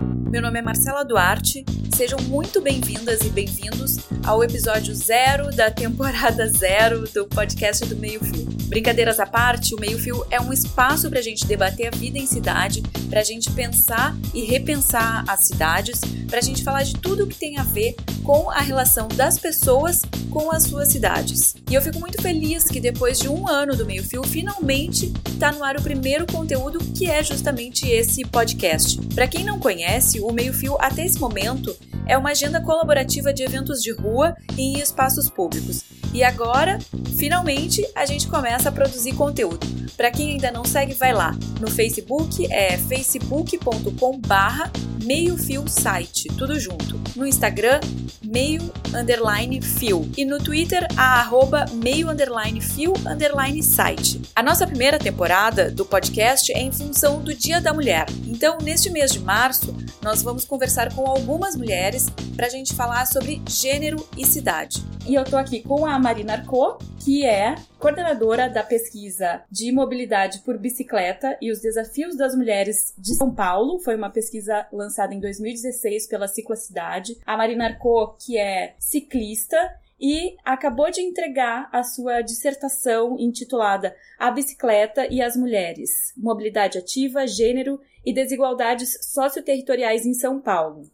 Meu nome é Marcela Duarte. Sejam muito bem-vindas e bem-vindos ao episódio zero da temporada zero do podcast do Meio Fio. Brincadeiras à parte, o Meio Fio é um espaço para a gente debater a vida em cidade, para a gente pensar e repensar as cidades, para a gente falar de tudo o que tem a ver com a relação das pessoas com as suas cidades. E eu fico muito feliz que depois de um ano do Meio Fio, finalmente está no ar o primeiro conteúdo que é justamente esse podcast. Para quem não conhece, o Meio Fio até esse momento é uma agenda colaborativa de eventos de rua e em espaços públicos. E agora, finalmente, a gente começa a produzir conteúdo. Para quem ainda não segue, vai lá. No Facebook é facebook.com/barra meio fio site, tudo junto. No Instagram, meio underline fio. E no Twitter, a arroba meio underline fio underline site. A nossa primeira temporada do podcast é em função do Dia da Mulher. Então, neste mês de março, nós vamos conversar com algumas mulheres para a gente falar sobre gênero e cidade. E eu tô aqui com a Marina Arco, que é coordenadora da pesquisa de mobilidade por bicicleta e os desafios das mulheres de São Paulo. Foi uma pesquisa lançada em 2016 pela Ciclocidade. A Marina Arco, que é ciclista e acabou de entregar a sua dissertação intitulada A Bicicleta e as Mulheres: Mobilidade Ativa, Gênero e Desigualdades Socioterritoriais em São Paulo.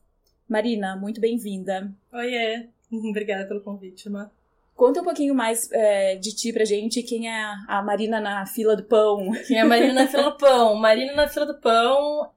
Marina, muito bem-vinda. Oiê, obrigada pelo convite, Mar. Conta um pouquinho mais é, de ti pra gente, quem é a Marina na fila do pão. Quem é a Marina na fila do pão? Marina na fila do pão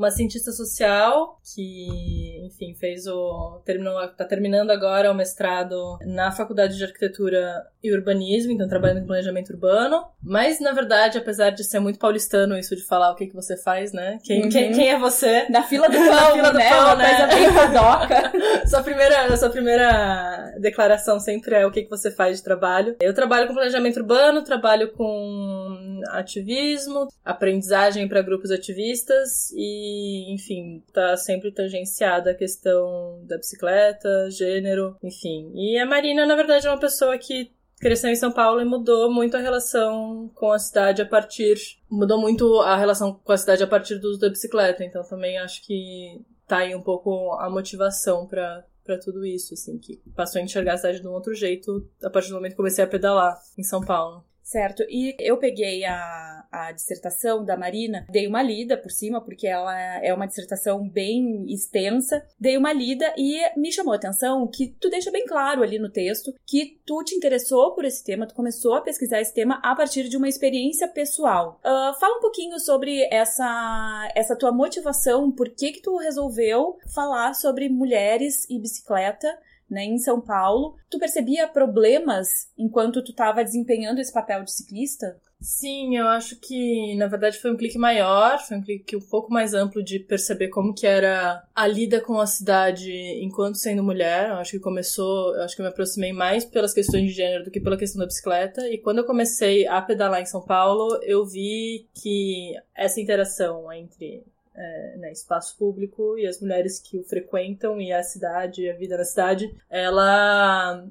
uma cientista social que, enfim, fez o terminou tá terminando agora o mestrado na Faculdade de Arquitetura e Urbanismo, então trabalhando em planejamento urbano. Mas na verdade, apesar de ser muito paulistano isso de falar o que que você faz, né? Quem, uhum. quem, quem, é você? Na fila do pão, na fila do né? pão, né? Coisa sua primeira, sua primeira declaração sempre é o que que você faz de trabalho. Eu trabalho com planejamento urbano, trabalho com ativismo, aprendizagem para grupos ativistas e enfim, tá sempre tangenciada a questão da bicicleta, gênero, enfim. E a Marina, na verdade, é uma pessoa que cresceu em São Paulo e mudou muito a relação com a cidade a partir. Mudou muito a relação com a cidade a partir do uso da bicicleta. Então também acho que tá aí um pouco a motivação para para tudo isso, assim, que passou a enxergar a cidade de um outro jeito a partir do momento que comecei a pedalar em São Paulo. Certo. E eu peguei a, a dissertação da Marina, dei uma lida por cima, porque ela é uma dissertação bem extensa. Dei uma lida e me chamou a atenção que tu deixa bem claro ali no texto que tu te interessou por esse tema, tu começou a pesquisar esse tema a partir de uma experiência pessoal. Uh, fala um pouquinho sobre essa, essa tua motivação, por que que tu resolveu falar sobre mulheres e bicicleta né, em São Paulo. Tu percebia problemas enquanto tu estava desempenhando esse papel de ciclista? Sim, eu acho que na verdade foi um clique maior, foi um clique um pouco mais amplo de perceber como que era a lida com a cidade enquanto sendo mulher. Eu acho que começou, eu acho que eu me aproximei mais pelas questões de gênero do que pela questão da bicicleta. E quando eu comecei a pedalar em São Paulo, eu vi que essa interação entre é, né, espaço público e as mulheres que o frequentam e a cidade, a vida na cidade, ela,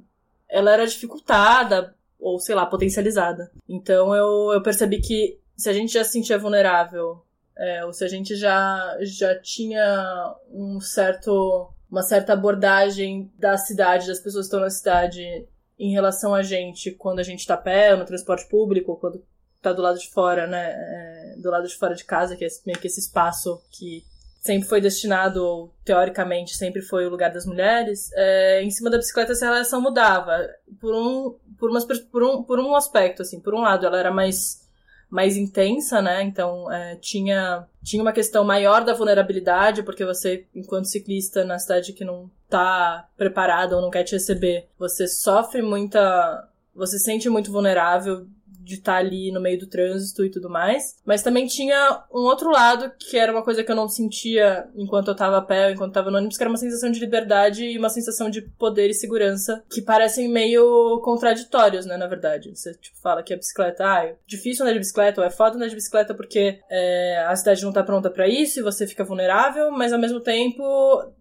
ela era dificultada ou, sei lá, potencializada. Então eu, eu percebi que se a gente já se sentia vulnerável, é, ou se a gente já, já tinha um certo, uma certa abordagem da cidade, das pessoas que estão na cidade em relação a gente quando a gente tá pé, ou no transporte público, quando tá do lado de fora, né? É, do lado de fora de casa, que é meio que esse espaço que sempre foi destinado, ou teoricamente sempre foi o lugar das mulheres, é, em cima da bicicleta essa relação mudava. Por um, por, umas, por, um, por um aspecto, assim, por um lado ela era mais mais intensa, né? Então é, tinha, tinha uma questão maior da vulnerabilidade, porque você, enquanto ciclista na cidade que não tá preparada ou não quer te receber, você sofre muita. Você se sente muito vulnerável de estar tá ali no meio do trânsito e tudo mais. Mas também tinha um outro lado, que era uma coisa que eu não sentia enquanto eu tava a pé, enquanto eu tava no ônibus, que era uma sensação de liberdade e uma sensação de poder e segurança, que parecem meio contraditórios, né, na verdade. Você, tipo, fala que a bicicleta, ah, é difícil andar de bicicleta, ou é foda andar de bicicleta porque é, a cidade não tá pronta para isso e você fica vulnerável, mas ao mesmo tempo,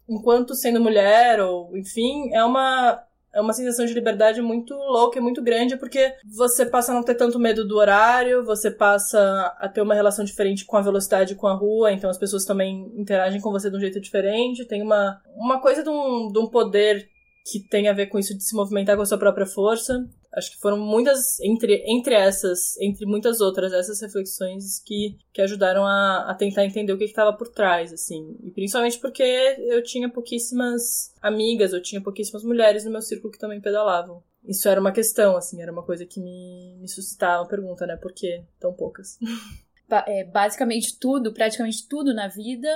enquanto sendo mulher, ou enfim, é uma é uma sensação de liberdade muito louca e muito grande, porque você passa a não ter tanto medo do horário, você passa a ter uma relação diferente com a velocidade com a rua, então as pessoas também interagem com você de um jeito diferente. Tem uma, uma coisa de um, de um poder que tem a ver com isso de se movimentar com a sua própria força. Acho que foram muitas, entre, entre essas, entre muitas outras, essas reflexões que, que ajudaram a, a tentar entender o que estava por trás, assim. E principalmente porque eu tinha pouquíssimas amigas, eu tinha pouquíssimas mulheres no meu círculo que também pedalavam. Isso era uma questão, assim, era uma coisa que me, me suscitava a pergunta, né? Por que tão poucas? É, basicamente tudo, praticamente tudo na vida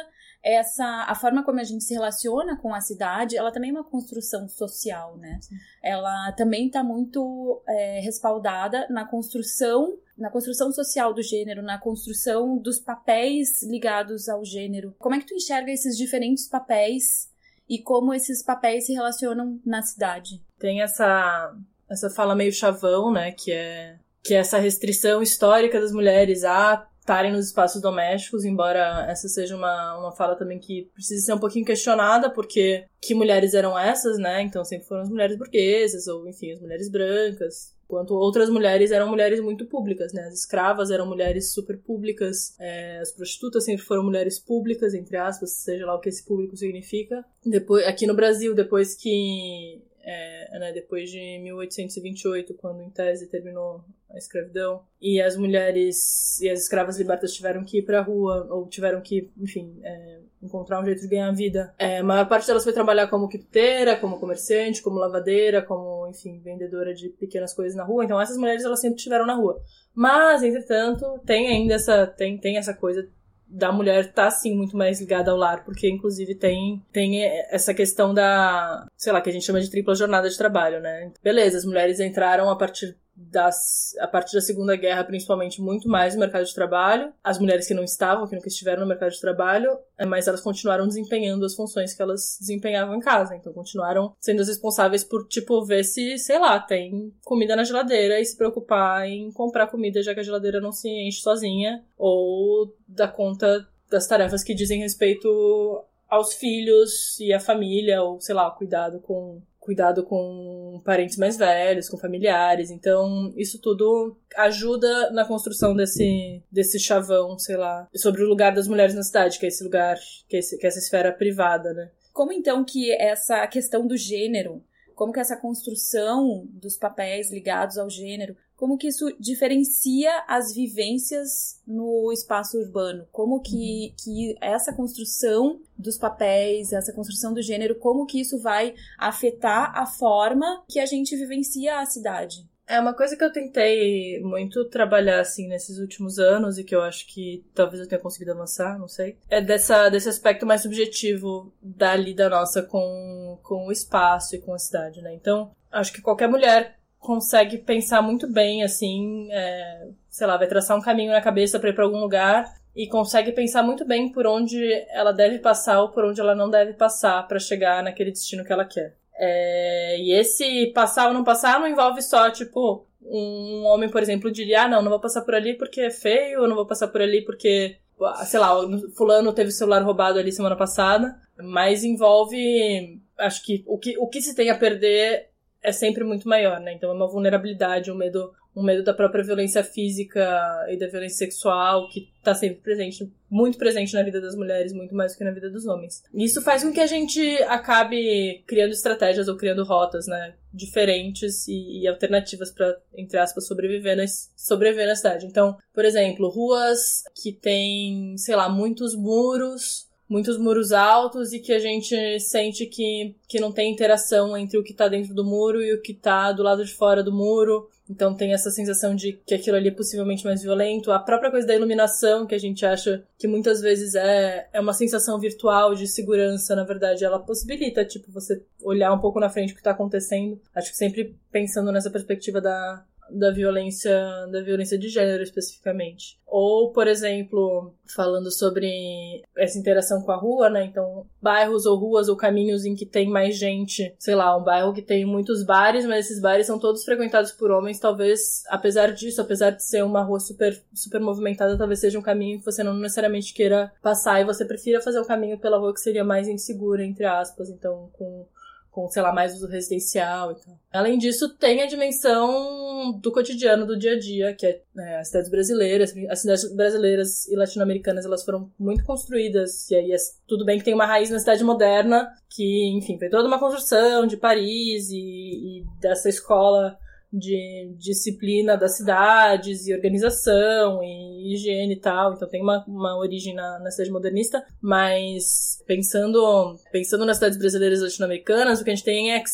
essa a forma como a gente se relaciona com a cidade, ela também é uma construção social, né? Sim. Ela também está muito é, respaldada na construção na construção social do gênero, na construção dos papéis ligados ao gênero. Como é que tu enxerga esses diferentes papéis e como esses papéis se relacionam na cidade? Tem essa essa fala meio chavão, né, que é que é essa restrição histórica das mulheres a estarem nos espaços domésticos, embora essa seja uma, uma fala também que precisa ser um pouquinho questionada, porque que mulheres eram essas, né? Então sempre foram as mulheres burguesas, ou enfim, as mulheres brancas, enquanto outras mulheres eram mulheres muito públicas, né? As escravas eram mulheres super públicas, é, as prostitutas sempre foram mulheres públicas, entre aspas, seja lá o que esse público significa. Depois, aqui no Brasil, depois que é, né, depois de 1828, quando em tese terminou a escravidão, e as mulheres e as escravas libertas tiveram que ir para a rua, ou tiveram que, enfim, é, encontrar um jeito de ganhar vida. É, a maior parte delas foi trabalhar como quituteira, como comerciante, como lavadeira, como, enfim, vendedora de pequenas coisas na rua. Então essas mulheres elas sempre estiveram na rua. Mas, entretanto, tem ainda essa, tem, tem essa coisa da mulher tá sim muito mais ligada ao lar, porque inclusive tem tem essa questão da, sei lá, que a gente chama de tripla jornada de trabalho, né? Beleza, as mulheres entraram a partir das, a partir da Segunda Guerra, principalmente, muito mais no mercado de trabalho. As mulheres que não estavam, que nunca estiveram no mercado de trabalho, é, mas elas continuaram desempenhando as funções que elas desempenhavam em casa. Então, continuaram sendo as responsáveis por, tipo, ver se, sei lá, tem comida na geladeira e se preocupar em comprar comida, já que a geladeira não se enche sozinha, ou dar conta das tarefas que dizem respeito aos filhos e à família, ou, sei lá, cuidado com cuidado com parentes mais velhos, com familiares. Então, isso tudo ajuda na construção desse, desse chavão, sei lá, sobre o lugar das mulheres na cidade, que é esse lugar, que é, esse, que é essa esfera privada, né? Como então que essa questão do gênero, como que essa construção dos papéis ligados ao gênero como que isso diferencia as vivências no espaço urbano? Como que, uhum. que essa construção dos papéis, essa construção do gênero, como que isso vai afetar a forma que a gente vivencia a cidade? É uma coisa que eu tentei muito trabalhar assim nesses últimos anos e que eu acho que talvez eu tenha conseguido avançar, não sei. É dessa, desse aspecto mais subjetivo da lida nossa com, com o espaço e com a cidade, né? Então, acho que qualquer mulher consegue pensar muito bem, assim, é, sei lá, vai traçar um caminho na cabeça para ir para algum lugar e consegue pensar muito bem por onde ela deve passar ou por onde ela não deve passar para chegar naquele destino que ela quer. É, e esse passar ou não passar não envolve só, tipo, um homem, por exemplo, diria, ah, não, não vou passar por ali porque é feio, ou não vou passar por ali porque, sei lá, fulano teve o celular roubado ali semana passada, mas envolve, acho que o que, o que se tem a perder é sempre muito maior, né? Então é uma vulnerabilidade, um medo, um medo da própria violência física e da violência sexual que tá sempre presente, muito presente na vida das mulheres, muito mais do que na vida dos homens. Isso faz com que a gente acabe criando estratégias ou criando rotas, né? Diferentes e, e alternativas para, entre aspas, sobreviver na, sobreviver na cidade. Então, por exemplo, ruas que têm, sei lá, muitos muros muitos muros altos e que a gente sente que, que não tem interação entre o que está dentro do muro e o que está do lado de fora do muro. Então tem essa sensação de que aquilo ali é possivelmente mais violento. A própria coisa da iluminação, que a gente acha que muitas vezes é, é uma sensação virtual de segurança, na verdade, ela possibilita, tipo, você olhar um pouco na frente o que está acontecendo. Acho que sempre pensando nessa perspectiva da, da violência da violência de gênero especificamente. Ou, por exemplo, falando sobre essa interação com a rua, né? Então, bairros ou ruas ou caminhos em que tem mais gente, sei lá, um bairro que tem muitos bares, mas esses bares são todos frequentados por homens, talvez, apesar disso, apesar de ser uma rua super super movimentada, talvez seja um caminho que você não necessariamente queira passar e você prefira fazer um caminho pela rua que seria mais insegura entre aspas, então com com, sei lá, mais uso residencial e tal. Além disso, tem a dimensão do cotidiano, do dia a dia, que é né, as cidades brasileiras. As cidades brasileiras e latino-americanas, elas foram muito construídas, e aí é, tudo bem que tem uma raiz na cidade moderna, que, enfim, foi toda uma construção de Paris e, e dessa escola de disciplina das cidades e organização e higiene e tal. Então tem uma, uma origem na, na cidade modernista, mas pensando, pensando nas cidades brasileiras e latino-americanas, o que a gente tem é que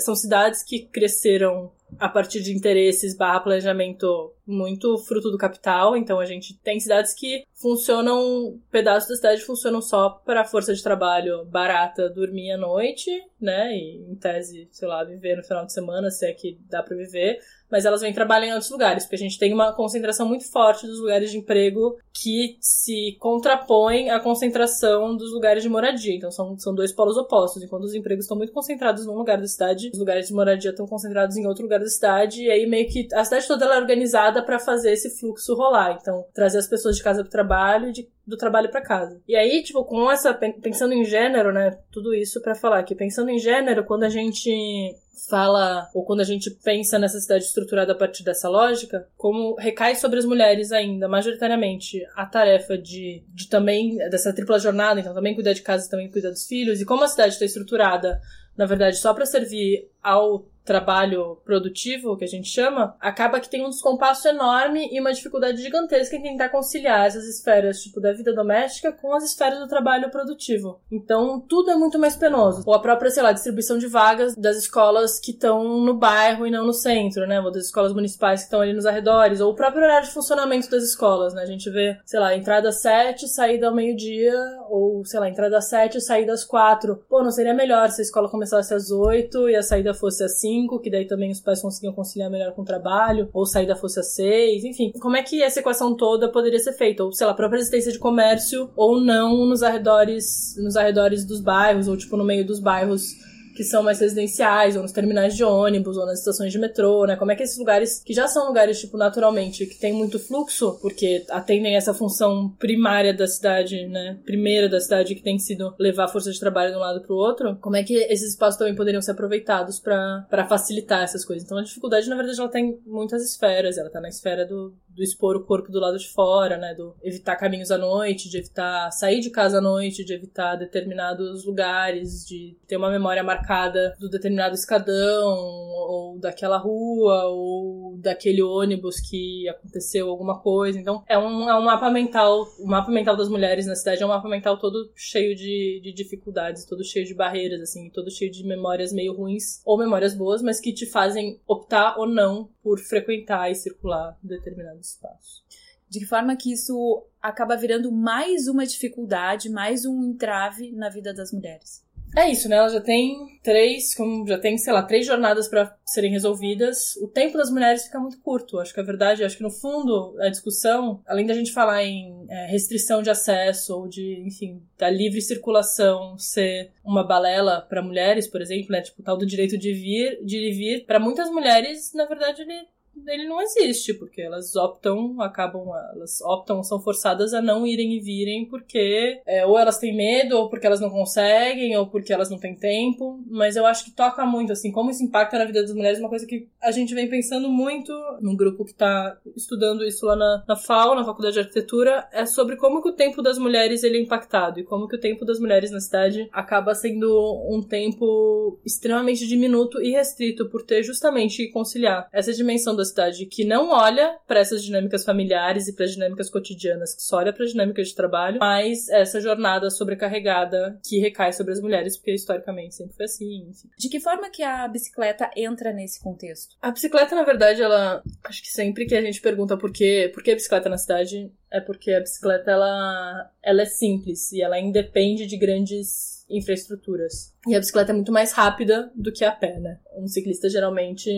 são cidades que cresceram a partir de interesses barra planejamento muito fruto do capital. Então a gente tem cidades que funcionam, pedaços da cidade funcionam só para força de trabalho barata dormir à noite, né? E em tese, sei lá, viver no final de semana, se é que dá para viver mas elas vêm trabalhar em outros lugares, porque a gente tem uma concentração muito forte dos lugares de emprego que se contrapõem à concentração dos lugares de moradia. Então são, são dois polos opostos. Enquanto os empregos estão muito concentrados num lugar da cidade, os lugares de moradia estão concentrados em outro lugar da cidade, e aí meio que a cidade toda é organizada para fazer esse fluxo rolar. Então, trazer as pessoas de casa para o trabalho de do trabalho para casa. E aí, tipo, com essa pensando em gênero, né, tudo isso para falar que pensando em gênero, quando a gente fala ou quando a gente pensa nessa cidade estruturada a partir dessa lógica, como recai sobre as mulheres ainda majoritariamente a tarefa de, de também dessa tripla jornada, então também cuidar de casa, também cuidar dos filhos, e como a cidade está estruturada, na verdade, só para servir ao trabalho produtivo, que a gente chama, acaba que tem um descompasso enorme e uma dificuldade gigantesca em tentar conciliar essas esferas, tipo, da vida doméstica com as esferas do trabalho produtivo. Então, tudo é muito mais penoso. Ou a própria, sei lá, distribuição de vagas das escolas que estão no bairro e não no centro, né? Ou das escolas municipais que estão ali nos arredores. Ou o próprio horário de funcionamento das escolas, né? A gente vê, sei lá, entrada às sete, saída ao meio-dia, ou, sei lá, entrada às sete, saída às quatro. Pô, não seria melhor se a escola começasse às oito e a saída fosse às cinco? 5, que daí também os pais conseguiam conciliar melhor com o trabalho, ou saída fosse a 6, enfim. Como é que essa equação toda poderia ser feita? Ou, sei lá, a própria existência de comércio, ou não nos arredores, nos arredores dos bairros, ou tipo no meio dos bairros que são mais residenciais, ou nos terminais de ônibus, ou nas estações de metrô, né? Como é que esses lugares, que já são lugares, tipo, naturalmente, que tem muito fluxo, porque atendem essa função primária da cidade, né? Primeira da cidade, que tem sido levar a força de trabalho de um lado pro outro, como é que esses espaços também poderiam ser aproveitados para facilitar essas coisas? Então a dificuldade, na verdade, ela tem muitas esferas. Ela tá na esfera do, do expor o corpo do lado de fora, né? Do evitar caminhos à noite, de evitar sair de casa à noite, de evitar determinados lugares, de ter uma memória marcada do determinado escadão, ou daquela rua, ou daquele ônibus que aconteceu alguma coisa. Então, é um, é um mapa mental. O mapa mental das mulheres na cidade é um mapa mental todo cheio de, de dificuldades, todo cheio de barreiras, assim, todo cheio de memórias meio ruins, ou memórias boas, mas que te fazem optar ou não por frequentar e circular determinado espaço. De que forma que isso acaba virando mais uma dificuldade, mais um entrave na vida das mulheres? É isso, né? Ela já tem três, como já tem, sei lá, três jornadas para serem resolvidas. O tempo das mulheres fica muito curto. Acho que a verdade, acho que no fundo a discussão, além da gente falar em é, restrição de acesso ou de, enfim, da livre circulação ser uma balela para mulheres, por exemplo, né? Tipo, tal do direito de vir, de ir e vir. Para muitas mulheres, na verdade, ele ele não existe, porque elas optam, acabam, elas optam, são forçadas a não irem e virem porque é, ou elas têm medo, ou porque elas não conseguem, ou porque elas não têm tempo. Mas eu acho que toca muito, assim, como isso impacta na vida das mulheres, uma coisa que a gente vem pensando muito num grupo que tá estudando isso lá na, na FAO, na Faculdade de Arquitetura, é sobre como que o tempo das mulheres ele é impactado e como que o tempo das mulheres na cidade acaba sendo um tempo extremamente diminuto e restrito por ter justamente que conciliar essa dimensão da cidade que não olha para essas dinâmicas familiares e para as dinâmicas cotidianas, que só olha para as dinâmicas de trabalho, mas essa jornada sobrecarregada que recai sobre as mulheres, porque historicamente sempre foi assim, enfim. De que forma que a bicicleta entra nesse contexto? A bicicleta, na verdade, ela acho que sempre que a gente pergunta por que, por que a bicicleta na cidade, é porque a bicicleta ela, ela é simples e ela independe de grandes infraestruturas. E a bicicleta é muito mais rápida do que a pé, né? Um ciclista geralmente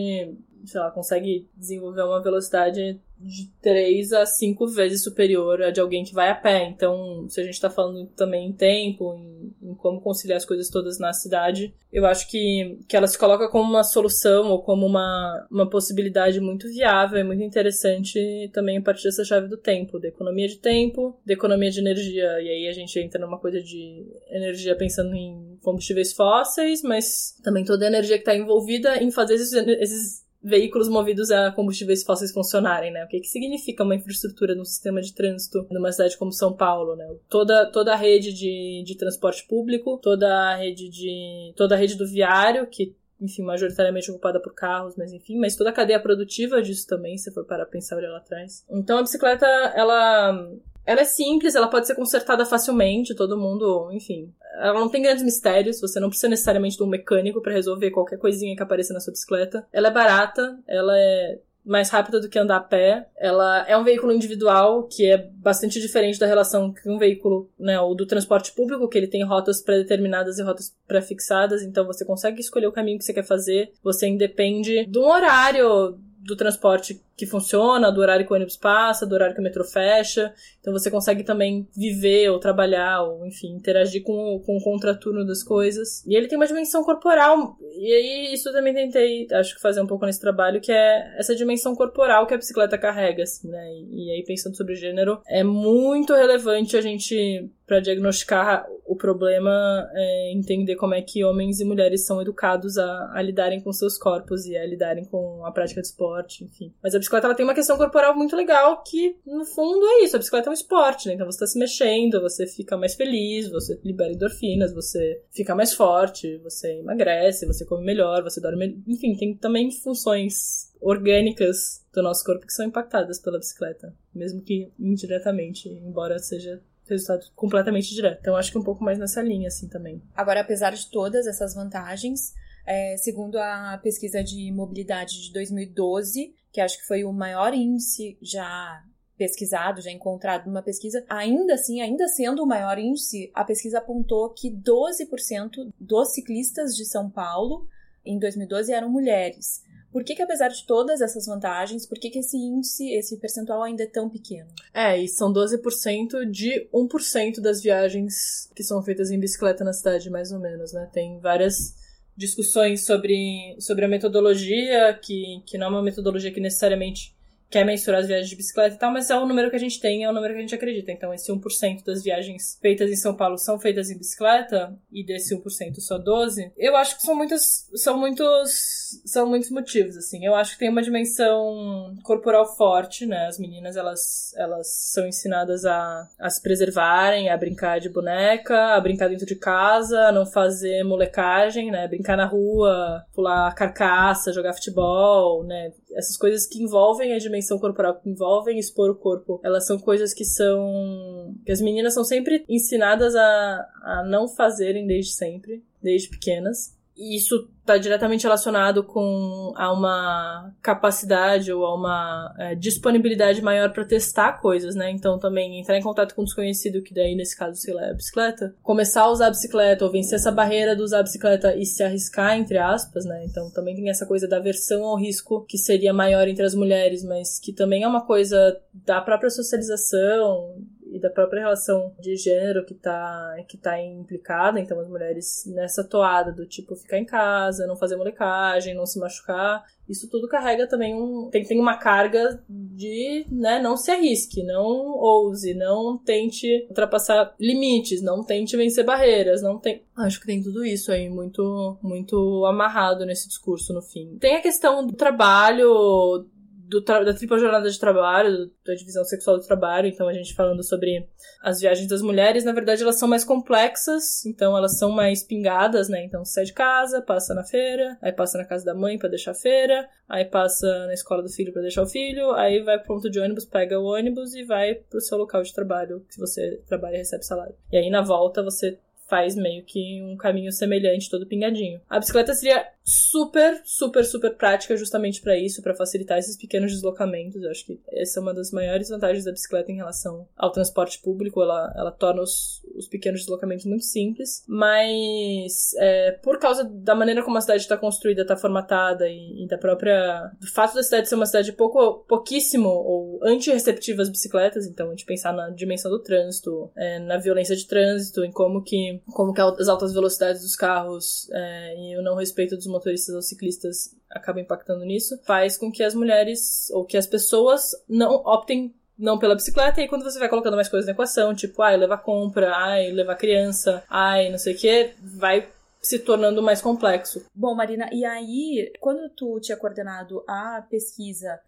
sei lá, consegue desenvolver uma velocidade de 3 a 5 vezes superior a de alguém que vai a pé. Então, se a gente tá falando também em tempo, em, em como conciliar as coisas todas na cidade. Eu acho que, que ela se coloca como uma solução ou como uma, uma possibilidade muito viável e muito interessante também a partir dessa chave do tempo, da economia de tempo, da economia de energia. E aí a gente entra numa coisa de energia pensando em combustíveis fósseis, mas também toda a energia que está envolvida em fazer esses, esses veículos movidos a combustíveis fósseis funcionarem, né? O que, que significa uma infraestrutura no sistema de trânsito numa cidade como São Paulo, né? Toda, toda a rede de, de transporte público, toda a rede de toda a rede do viário que enfim, majoritariamente ocupada por carros, mas enfim, mas toda a cadeia produtiva disso também, se for para pensar lá atrás. Então a bicicleta, ela ela é simples, ela pode ser consertada facilmente, todo mundo, enfim. Ela não tem grandes mistérios, você não precisa necessariamente de um mecânico para resolver qualquer coisinha que apareça na sua bicicleta. Ela é barata, ela é mais rápida do que andar a pé. Ela é um veículo individual, que é bastante diferente da relação que um veículo, né, ou do transporte público, que ele tem rotas pré-determinadas e rotas pré-fixadas, então você consegue escolher o caminho que você quer fazer. Você independe de um horário do transporte que funciona, do horário que o ônibus passa, do horário que o metrô fecha. Então você consegue também viver ou trabalhar, ou enfim, interagir com, com o contraturno das coisas. E ele tem uma dimensão corporal, e aí isso eu também tentei, acho que fazer um pouco nesse trabalho, que é essa dimensão corporal que a bicicleta carrega, assim, né? E, e aí pensando sobre gênero, é muito relevante a gente para diagnosticar o problema, é entender como é que homens e mulheres são educados a, a, lidarem com seus corpos e a lidarem com a prática de esporte, enfim. Mas a bicicleta ela tem uma questão corporal muito legal que, no fundo, é isso. A bicicleta é um esporte, né? Então você tá se mexendo, você fica mais feliz, você libera endorfinas, você fica mais forte, você emagrece, você come melhor, você dorme. Enfim, tem também funções orgânicas do nosso corpo que são impactadas pela bicicleta, mesmo que indiretamente, embora seja resultado completamente direto. Então acho que um pouco mais nessa linha, assim, também. Agora, apesar de todas essas vantagens, é, segundo a pesquisa de mobilidade de 2012, que acho que foi o maior índice já pesquisado, já encontrado numa pesquisa, ainda assim, ainda sendo o maior índice, a pesquisa apontou que 12% dos ciclistas de São Paulo em 2012 eram mulheres. Por que, que apesar de todas essas vantagens, por que, que esse índice, esse percentual ainda é tão pequeno? É, e são 12% de 1% das viagens que são feitas em bicicleta na cidade, mais ou menos, né? Tem várias discussões sobre, sobre a metodologia, que, que não é uma metodologia que necessariamente quer mensurar as viagens de bicicleta e tal, mas é o número que a gente tem, é o número que a gente acredita. Então, esse 1% das viagens feitas em São Paulo são feitas em bicicleta, e desse 1% só 12%. Eu acho que são muitos, são muitos, são muitos motivos, assim. Eu acho que tem uma dimensão corporal forte, né? As meninas, elas, elas são ensinadas a, a se preservarem, a brincar de boneca, a brincar dentro de casa, a não fazer molecagem, né? Brincar na rua, pular carcaça, jogar futebol, né? Essas coisas que envolvem a dimensão dimensão corporal que envolvem expor o corpo, elas são coisas que são. que as meninas são sempre ensinadas a, a não fazerem desde sempre, desde pequenas. Isso está diretamente relacionado com a uma capacidade ou a uma é, disponibilidade maior para testar coisas, né? Então também entrar em contato com um desconhecido, que daí nesse caso, sei lá, é a bicicleta, começar a usar a bicicleta ou vencer essa barreira de usar a bicicleta e se arriscar, entre aspas, né? Então também tem essa coisa da aversão ao risco que seria maior entre as mulheres, mas que também é uma coisa da própria socialização, e da própria relação de gênero que tá, que tá implicada, então as mulheres nessa toada do tipo ficar em casa, não fazer molecagem, não se machucar, isso tudo carrega também um. Tem, tem uma carga de, né, não se arrisque, não ouse, não tente ultrapassar limites, não tente vencer barreiras, não tem. Acho que tem tudo isso aí muito, muito amarrado nesse discurso no fim. Tem a questão do trabalho, do da tripla jornada de trabalho, da divisão sexual do trabalho, então a gente falando sobre as viagens das mulheres, na verdade elas são mais complexas, então elas são mais pingadas, né? Então sai de casa, passa na feira, aí passa na casa da mãe para deixar a feira, aí passa na escola do filho para deixar o filho, aí vai pro ponto de ônibus, pega o ônibus e vai pro seu local de trabalho, se você trabalha e recebe salário. E aí na volta você faz meio que um caminho semelhante, todo pingadinho. A bicicleta seria super, super, super prática justamente para isso, para facilitar esses pequenos deslocamentos. Eu acho que essa é uma das maiores vantagens da bicicleta em relação ao transporte público. Ela, ela torna os, os pequenos deslocamentos muito simples, mas é, por causa da maneira como a cidade está construída, está formatada e, e, da própria. do fato da cidade ser uma cidade pouco, pouquíssimo ou anti-receptiva às bicicletas, então a gente pensar na dimensão do trânsito, é, na violência de trânsito, em como que, como que as altas velocidades dos carros é, e o não respeito dos motoristas ou ciclistas acaba impactando nisso, faz com que as mulheres ou que as pessoas não optem não pela bicicleta, e quando você vai colocando mais coisas na equação, tipo, ai, levar compra, ai, levar criança, ai, não sei o que, vai se tornando mais complexo. Bom, Marina, e aí, quando tu tinha coordenado a pesquisa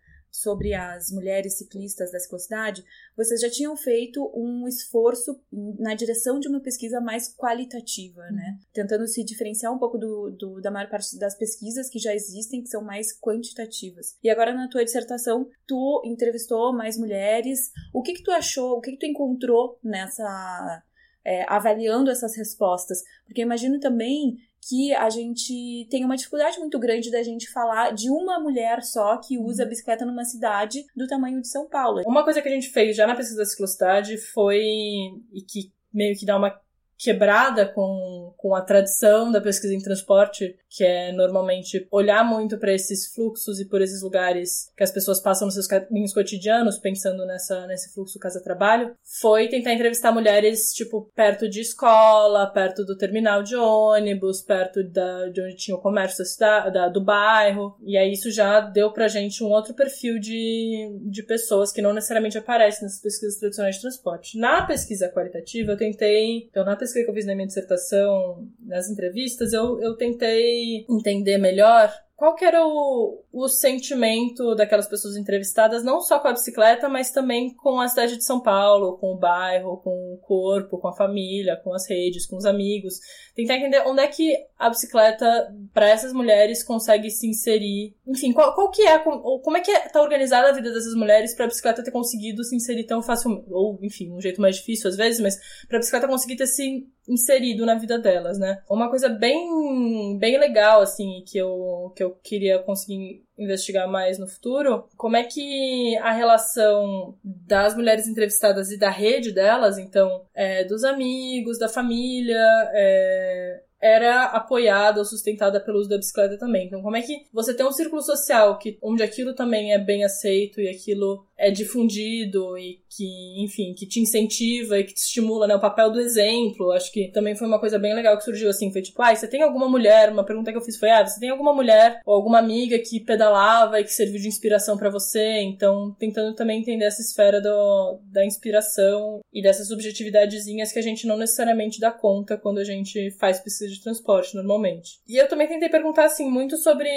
sobre as mulheres ciclistas da ciclocidade, vocês já tinham feito um esforço na direção de uma pesquisa mais qualitativa, uhum. né? Tentando se diferenciar um pouco do, do, da maior parte das pesquisas que já existem, que são mais quantitativas. E agora, na tua dissertação, tu entrevistou mais mulheres. O que que tu achou, o que que tu encontrou nessa... É, avaliando essas respostas? Porque imagino também que a gente tem uma dificuldade muito grande da gente falar de uma mulher só que usa a bicicleta numa cidade do tamanho de São Paulo. Uma coisa que a gente fez já na pesquisa da ciclocidade foi, e que meio que dá uma quebrada com, com a tradição da pesquisa em transporte, que é normalmente olhar muito para esses fluxos e por esses lugares que as pessoas passam nos seus caminhos cotidianos, pensando nessa, nesse fluxo casa-trabalho, foi tentar entrevistar mulheres, tipo, perto de escola, perto do terminal de ônibus, perto da, de onde tinha o comércio da cidade, da, do bairro. E aí isso já deu pra gente um outro perfil de, de pessoas que não necessariamente aparecem nessas pesquisas tradicionais de transporte. Na pesquisa qualitativa, eu tentei, então na pesquisa que eu fiz na minha dissertação, nas entrevistas, eu, eu tentei entender melhor qual que era o, o sentimento daquelas pessoas entrevistadas, não só com a bicicleta, mas também com a cidade de São Paulo, com o bairro, com o corpo, com a família, com as redes, com os amigos. Tentar entender onde é que a bicicleta, para essas mulheres, consegue se inserir. Enfim, qual, qual que é, como é que está organizada a vida dessas mulheres para a bicicleta ter conseguido se inserir tão facilmente, ou enfim, um jeito mais difícil às vezes, mas para a bicicleta conseguir ter se inserido na vida delas, né? Uma coisa bem, bem legal, assim, que eu, que eu queria conseguir investigar mais no futuro, como é que a relação das mulheres entrevistadas e da rede delas, então, é, dos amigos, da família, é, era apoiada ou sustentada pelo uso da bicicleta também. Então, como é que você tem um círculo social que, onde aquilo também é bem aceito e aquilo é difundido e que, enfim, que te incentiva e que te estimula, né? O papel do exemplo. Acho que também foi uma coisa bem legal que surgiu assim. Foi tipo, ah, você tem alguma mulher? Uma pergunta que eu fiz foi, ah, você tem alguma mulher ou alguma amiga que pedalava e que serviu de inspiração para você? Então, tentando também entender essa esfera do, da inspiração e dessas subjetividadezinhas que a gente não necessariamente dá conta quando a gente faz pesquisa de transporte normalmente. E eu também tentei perguntar, assim, muito sobre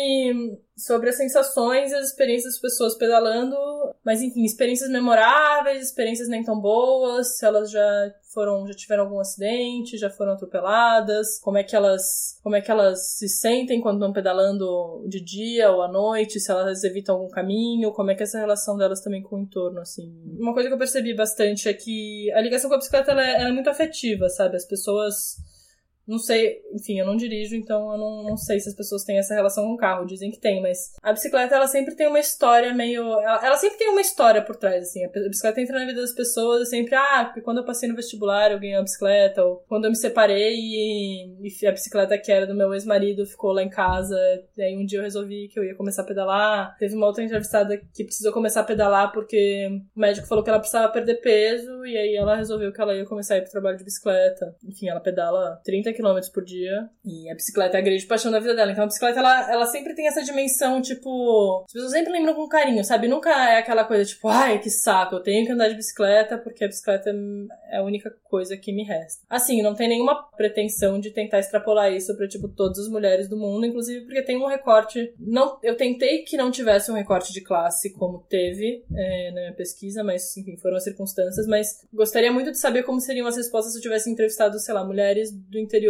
sobre as sensações e as experiências das pessoas pedalando, mas enfim, experiências memoráveis, experiências nem tão boas, se elas já foram, já tiveram algum acidente, já foram atropeladas, como é que elas, como é que elas se sentem quando estão pedalando de dia ou à noite, se elas evitam algum caminho, como é que é essa relação delas também com o entorno, assim. Uma coisa que eu percebi bastante é que a ligação com a bicicleta ela é, ela é muito afetiva, sabe? As pessoas não sei, enfim, eu não dirijo, então eu não, não sei se as pessoas têm essa relação com o carro. Dizem que tem, mas a bicicleta, ela sempre tem uma história meio. Ela, ela sempre tem uma história por trás, assim. A bicicleta entra na vida das pessoas, é sempre, ah, porque quando eu passei no vestibular eu ganhei uma bicicleta, ou quando eu me separei e, e a bicicleta que era do meu ex-marido ficou lá em casa, e aí um dia eu resolvi que eu ia começar a pedalar. Teve uma outra entrevistada que precisou começar a pedalar porque o médico falou que ela precisava perder peso, e aí ela resolveu que ela ia começar a ir pro trabalho de bicicleta. Enfim, ela pedala 30 km por dia. E a bicicleta é a grande paixão da vida dela. Então a bicicleta, ela, ela sempre tem essa dimensão, tipo. As pessoas sempre lembram com carinho, sabe? Nunca é aquela coisa tipo, ai, que saco, eu tenho que andar de bicicleta porque a bicicleta é a única coisa que me resta. Assim, não tem nenhuma pretensão de tentar extrapolar isso pra, tipo, todas as mulheres do mundo, inclusive porque tem um recorte. Não, eu tentei que não tivesse um recorte de classe como teve é, na minha pesquisa, mas, enfim, foram as circunstâncias. Mas gostaria muito de saber como seriam as respostas se eu tivesse entrevistado, sei lá, mulheres do interior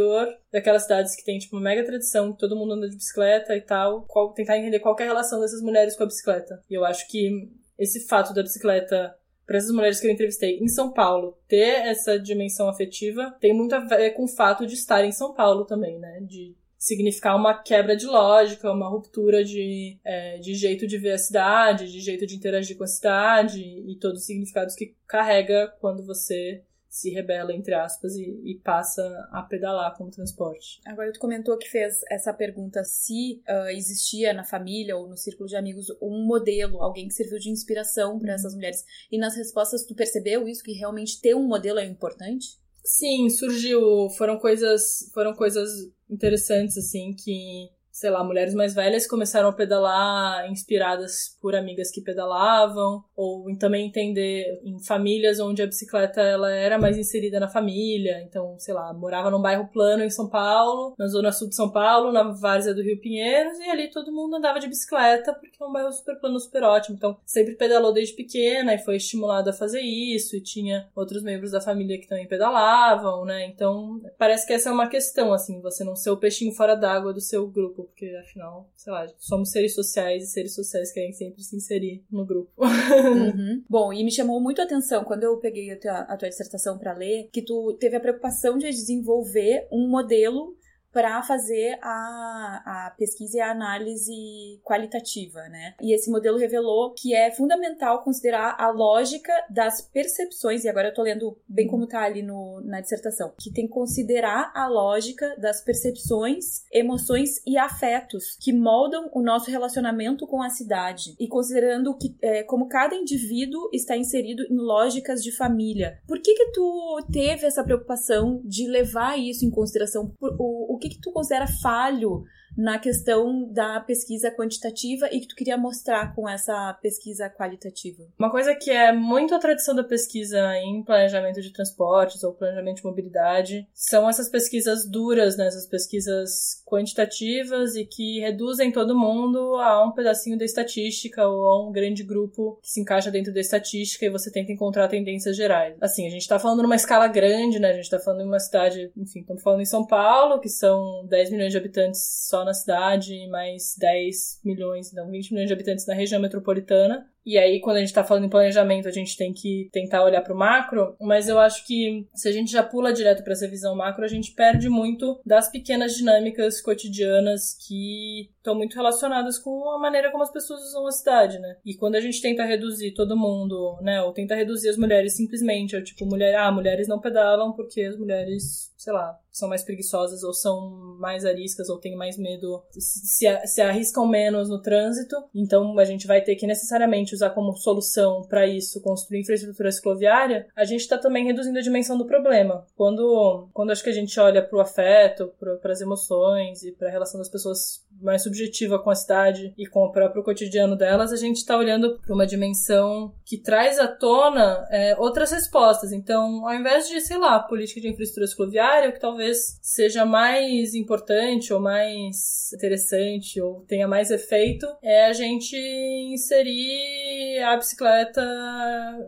daquelas cidades que tem, tipo, uma mega tradição, que todo mundo anda de bicicleta e tal, qual, tentar entender qual é a relação dessas mulheres com a bicicleta. E eu acho que esse fato da bicicleta para essas mulheres que eu entrevistei em São Paulo ter essa dimensão afetiva tem muito a ver com o fato de estar em São Paulo também, né? De significar uma quebra de lógica, uma ruptura de, é, de jeito de ver a cidade, de jeito de interagir com a cidade e todos os significados que carrega quando você se rebela, entre aspas, e, e, passa a pedalar como transporte. Agora, tu comentou que fez essa pergunta se uh, existia na família ou no círculo de amigos um modelo, alguém que serviu de inspiração para uhum. essas mulheres. E nas respostas, tu percebeu isso, que realmente ter um modelo é importante? Sim, surgiu. Foram coisas, foram coisas interessantes, assim, que sei lá, mulheres mais velhas começaram a pedalar inspiradas por amigas que pedalavam, ou também entender em famílias onde a bicicleta ela era mais inserida na família, então, sei lá, morava num bairro plano em São Paulo, na zona sul de São Paulo, na várzea do Rio Pinheiros, e ali todo mundo andava de bicicleta, porque é um bairro super plano, super ótimo, então sempre pedalou desde pequena e foi estimulado a fazer isso, e tinha outros membros da família que também pedalavam, né, então parece que essa é uma questão, assim, você não ser o peixinho fora d'água do seu grupo, porque afinal, sei lá, somos seres sociais e seres sociais querem sempre se inserir no grupo. Uhum. Bom, e me chamou muito a atenção quando eu peguei a tua, a tua dissertação para ler, que tu teve a preocupação de desenvolver um modelo para fazer a, a pesquisa e a análise qualitativa, né? E esse modelo revelou que é fundamental considerar a lógica das percepções, e agora eu tô lendo bem como tá ali no, na dissertação, que tem que considerar a lógica das percepções, emoções e afetos que moldam o nosso relacionamento com a cidade, e considerando que, é, como cada indivíduo está inserido em lógicas de família. Por que que tu teve essa preocupação de levar isso em consideração? O, o o que, que tu considera falho na questão da pesquisa quantitativa e que tu queria mostrar com essa pesquisa qualitativa? Uma coisa que é muito a tradição da pesquisa em planejamento de transportes ou planejamento de mobilidade são essas pesquisas duras, né? essas pesquisas quantitativas e que reduzem todo mundo a um pedacinho da estatística ou a um grande grupo que se encaixa dentro da estatística e você tenta encontrar tendências gerais. Assim, a gente tá falando numa escala grande, né? A gente tá falando em uma cidade, enfim, estamos falando em São Paulo, que são 10 milhões de habitantes só na cidade, mais 10 milhões, não, 20 milhões de habitantes na região metropolitana. E aí, quando a gente está falando em planejamento, a gente tem que tentar olhar para o macro, mas eu acho que se a gente já pula direto para essa visão macro, a gente perde muito das pequenas dinâmicas cotidianas que estão muito relacionadas com a maneira como as pessoas usam a cidade, né? E quando a gente tenta reduzir todo mundo, né, ou tenta reduzir as mulheres simplesmente, é tipo, mulher, ah, mulheres não pedalam porque as mulheres, sei lá, são mais preguiçosas ou são mais ariscas ou têm mais medo, se, se arriscam menos no trânsito, então a gente vai ter que necessariamente usar como solução para isso construir infraestrutura cicloviária, a gente está também reduzindo a dimensão do problema. Quando, quando acho que a gente olha para o afeto, para as emoções e para a relação das pessoas mais subjetiva com a cidade e com o próprio cotidiano delas, a gente está olhando para uma dimensão que traz à tona é, outras respostas. Então, ao invés de, sei lá, política de infraestrutura cicloviária, o que talvez seja mais importante ou mais interessante ou tenha mais efeito é a gente inserir a bicicleta,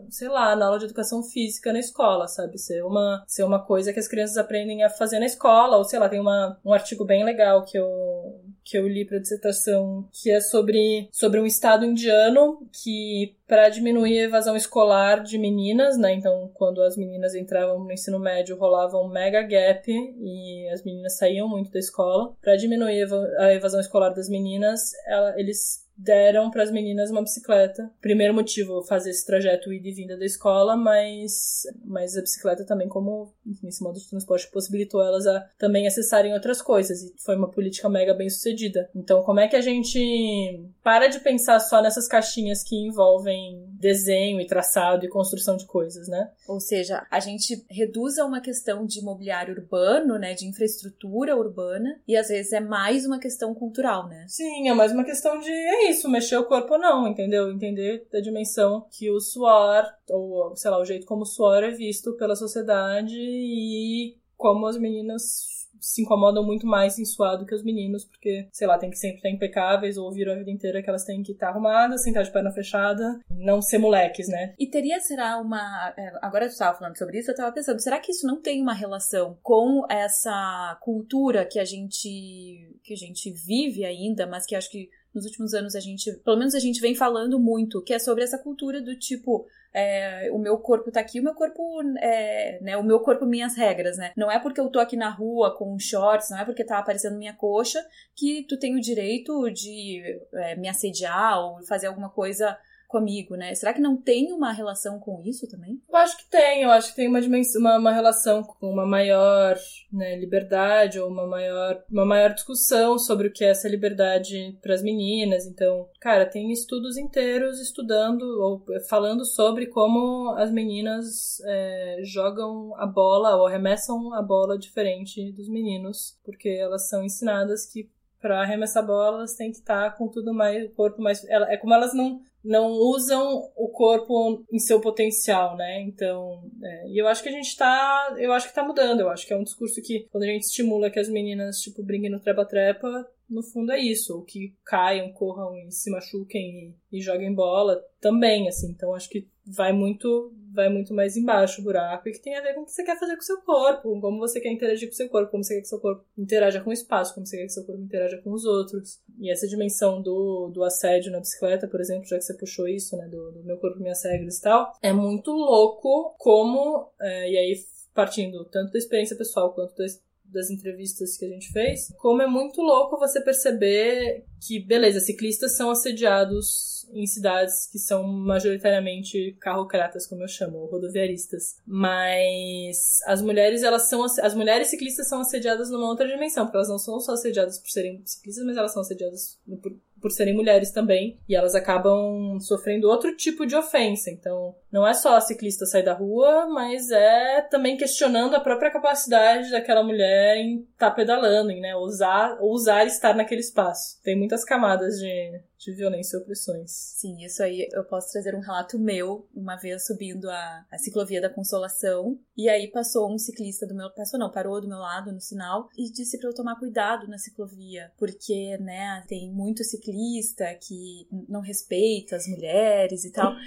sei lá, na aula de educação física na escola, sabe? Ser uma, ser uma coisa que as crianças aprendem a fazer na escola, ou sei lá, tem uma, um artigo bem legal que eu que eu li para dissertação, que é sobre, sobre um estado indiano que para diminuir a evasão escolar de meninas, né? Então, quando as meninas entravam no ensino médio, rolava um mega gap e as meninas saíam muito da escola. Para diminuir a evasão escolar das meninas, ela, eles deram para as meninas uma bicicleta. Primeiro motivo, fazer esse trajeto ida e vinda da escola, mas, mas a bicicleta também como, enfim, esse modo de transporte possibilitou elas a também acessarem outras coisas e foi uma política mega bem sucedida. Então, como é que a gente para de pensar só nessas caixinhas que envolvem desenho e traçado e construção de coisas, né? Ou seja, a gente reduz a uma questão de mobiliário urbano, né, de infraestrutura urbana, e às vezes é mais uma questão cultural, né? Sim, é mais uma questão de é isso, mexer o corpo ou não, entendeu? Entender da dimensão que o suor, ou sei lá, o jeito como o suor é visto pela sociedade e como as meninas se incomodam muito mais em suar do que os meninos, porque, sei lá, tem que sempre estar impecáveis ou ouviram a vida inteira que elas têm que estar arrumadas, sentar de perna fechada, não ser moleques, né? E teria, será, uma. É, agora tu estava falando sobre isso, eu estava pensando, será que isso não tem uma relação com essa cultura que a gente que a gente vive ainda, mas que acho que nos últimos anos a gente, pelo menos a gente vem falando muito, que é sobre essa cultura do tipo, é, o meu corpo tá aqui, o meu corpo é, né, o meu corpo minhas regras, né? Não é porque eu tô aqui na rua com shorts, não é porque tá aparecendo minha coxa que tu tem o direito de é, me assediar ou fazer alguma coisa comigo, né? Será que não tem uma relação com isso também? Eu acho que tem, eu acho que tem uma, dimensão, uma, uma relação com uma maior né, liberdade ou uma maior, uma maior discussão sobre o que é essa liberdade para as meninas. Então, cara, tem estudos inteiros estudando ou falando sobre como as meninas é, jogam a bola ou arremessam a bola diferente dos meninos, porque elas são ensinadas que para arremessar bola, elas têm que estar tá com tudo mais, o corpo mais. É como elas não não usam o corpo em seu potencial, né? Então, é, e eu acho que a gente tá, eu acho que tá mudando, eu acho que é um discurso que quando a gente estimula que as meninas, tipo, brinquem no trepa-trepa, no fundo é isso, ou que caiam, corram e se machuquem e, e joguem bola também, assim. Então acho que vai muito vai muito mais embaixo o buraco e que tem a ver com o que você quer fazer com o seu corpo, como você quer interagir com o seu corpo, como você quer que seu corpo interaja com o espaço, como você quer que seu corpo interaja com os outros. E essa dimensão do, do assédio na bicicleta, por exemplo, já que você puxou isso, né, do, do meu corpo, minhas regras e tal, é muito louco como, é, e aí partindo tanto da experiência pessoal quanto da das entrevistas que a gente fez, como é muito louco você perceber que, beleza, ciclistas são assediados em cidades que são majoritariamente carrocratas, como eu chamo, rodoviaristas. Mas as mulheres, elas são as mulheres ciclistas são assediadas numa outra dimensão, porque elas não são só assediadas por serem ciclistas, mas elas são assediadas por por serem mulheres também, e elas acabam sofrendo outro tipo de ofensa. Então, não é só a ciclista sair da rua, mas é também questionando a própria capacidade daquela mulher em estar tá pedalando, em né, ousar, ousar estar naquele espaço. Tem muitas camadas de, de violência e opressões. Sim, isso aí eu posso trazer um relato meu, uma vez subindo a, a ciclovia da Consolação, e aí passou um ciclista do meu, passou não, parou do meu lado no sinal e disse para eu tomar cuidado na ciclovia, porque, né, tem muito ciclista que não respeita as mulheres e tal.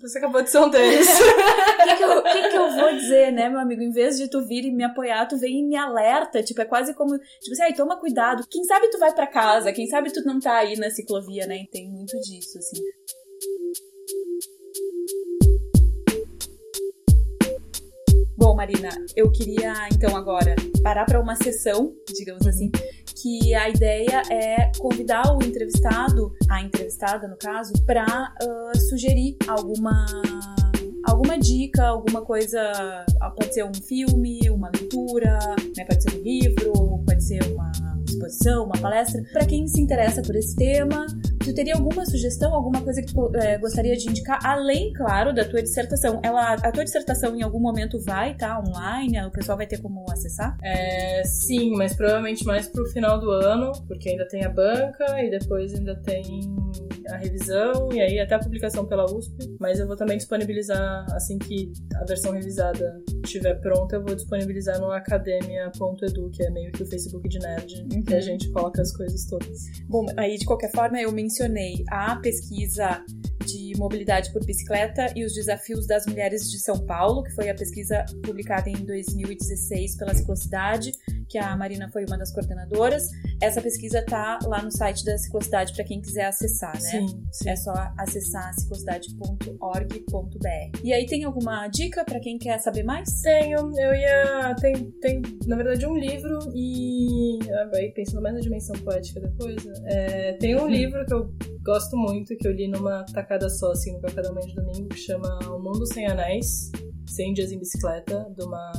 Você acabou de ser um deles. O que, que, eu, que, que eu vou dizer, né, meu amigo? Em vez de tu vir e me apoiar, tu vem e me alerta. Tipo, é quase como. Tipo assim, ai, toma cuidado. Quem sabe tu vai para casa, quem sabe tu não tá aí na ciclovia, né? E tem muito disso, assim. Bom, Marina, eu queria então agora parar para uma sessão, digamos assim, que a ideia é convidar o entrevistado, a entrevistada no caso, para uh, sugerir alguma alguma dica, alguma coisa, pode ser um filme, uma leitura, né, pode ser um livro, pode ser uma exposição, uma palestra, para quem se interessa por esse tema. Tu teria alguma sugestão, alguma coisa que tu é, gostaria de indicar, além, claro, da tua dissertação? Ela, a tua dissertação em algum momento vai estar tá, online? O pessoal vai ter como acessar? É, sim, mas provavelmente mais pro final do ano, porque ainda tem a banca e depois ainda tem a revisão e aí até a publicação pela USP. Mas eu vou também disponibilizar, assim que a versão revisada estiver pronta, eu vou disponibilizar no academia.edu, que é meio que o Facebook de Nerd, uhum. que a gente coloca as coisas todas. Bom, aí de qualquer forma eu mencionei a pesquisa de mobilidade por bicicleta e os desafios das mulheres de São Paulo, que foi a pesquisa publicada em 2016 pela Ciclocidade, que a Marina foi uma das coordenadoras. Essa pesquisa tá lá no site da Ciclocidade para quem quiser acessar, né? Sim, sim. É só acessar ciclocidade.org.br. E aí tem alguma dica para quem quer saber mais? Tenho, eu ia tem tem na verdade um livro e aí pensando mais na dimensão poética da coisa, é, tem um livro que eu gosto muito que eu li numa tacada só assim no café da manhã de domingo que chama O Mundo Sem Anéis, 100 dias em bicicleta, de uma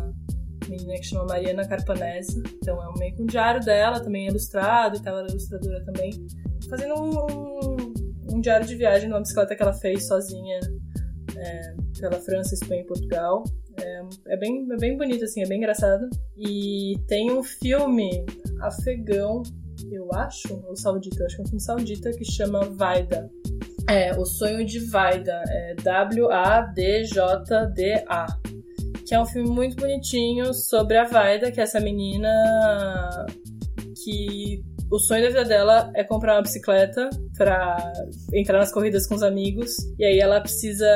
menina que chama Mariana Carpanese. Então é meio que um diário dela, também ilustrado e tal, ela é ilustradora também. Fazendo um, um, diário de viagem numa bicicleta que ela fez sozinha é, pela França, Espanha e Portugal. É, é, bem, é bem bonito, assim, é bem engraçado. E tem um filme afegão, eu acho, ou saudita, acho que é um filme saudita, que chama Vaida. É, O Sonho de Vaida. É W-A-D-J-D-A que é um filme muito bonitinho sobre a Vaida, que é essa menina que o sonho da vida dela é comprar uma bicicleta para entrar nas corridas com os amigos. E aí ela precisa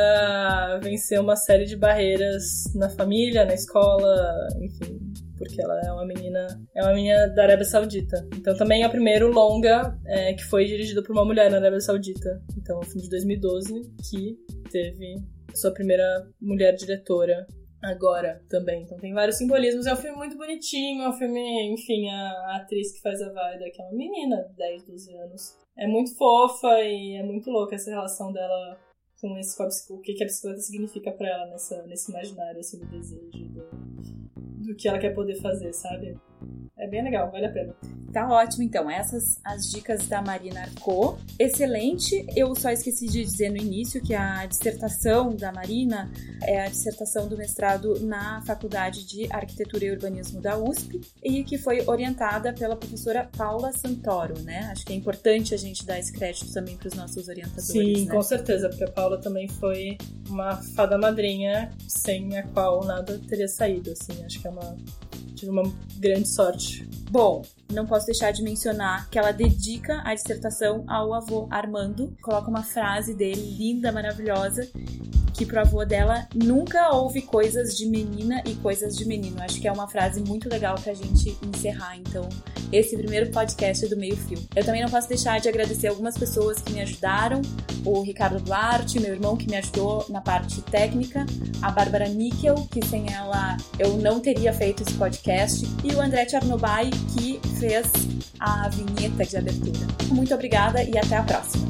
vencer uma série de barreiras na família, na escola, enfim, porque ela é uma menina, é uma menina da Arábia Saudita. Então também é o primeiro longa é, que foi dirigido por uma mulher na Arábia Saudita. Então, é um filme de 2012 que teve sua primeira mulher diretora agora também. Então tem vários simbolismos. É um filme muito bonitinho, é um filme, enfim, a, a atriz que faz a Vaida, que é uma menina, 10, 12 anos, é muito fofa e é muito louca essa relação dela com esse com o que, que a bicicleta significa para ela nessa, nesse imaginário assim do desejo do, do que ela quer poder fazer, sabe? É bem legal, vale a pena. Tá ótimo, então. Essas as dicas da Marina Arco. Excelente. Eu só esqueci de dizer no início que a dissertação da Marina é a dissertação do mestrado na Faculdade de Arquitetura e Urbanismo da USP e que foi orientada pela professora Paula Santoro, né? Acho que é importante a gente dar esse crédito também para os nossos orientadores. Sim, né? com certeza, porque a Paula também foi uma fada madrinha sem a qual nada teria saído, assim. Acho que é uma tive uma grande sorte. Bom, não posso deixar de mencionar que ela dedica a dissertação ao avô Armando, coloca uma frase dele linda, maravilhosa, que pro avô dela nunca houve coisas de menina e coisas de menino. Acho que é uma frase muito legal pra gente encerrar, então, esse primeiro podcast do Meio Fio. Eu também não posso deixar de agradecer algumas pessoas que me ajudaram, o Ricardo Duarte, meu irmão que me ajudou na parte técnica, a Bárbara Níquel, que sem ela eu não teria feito esse podcast, e o André Tchernobai, que fez a vinheta de abertura. Muito obrigada e até a próxima!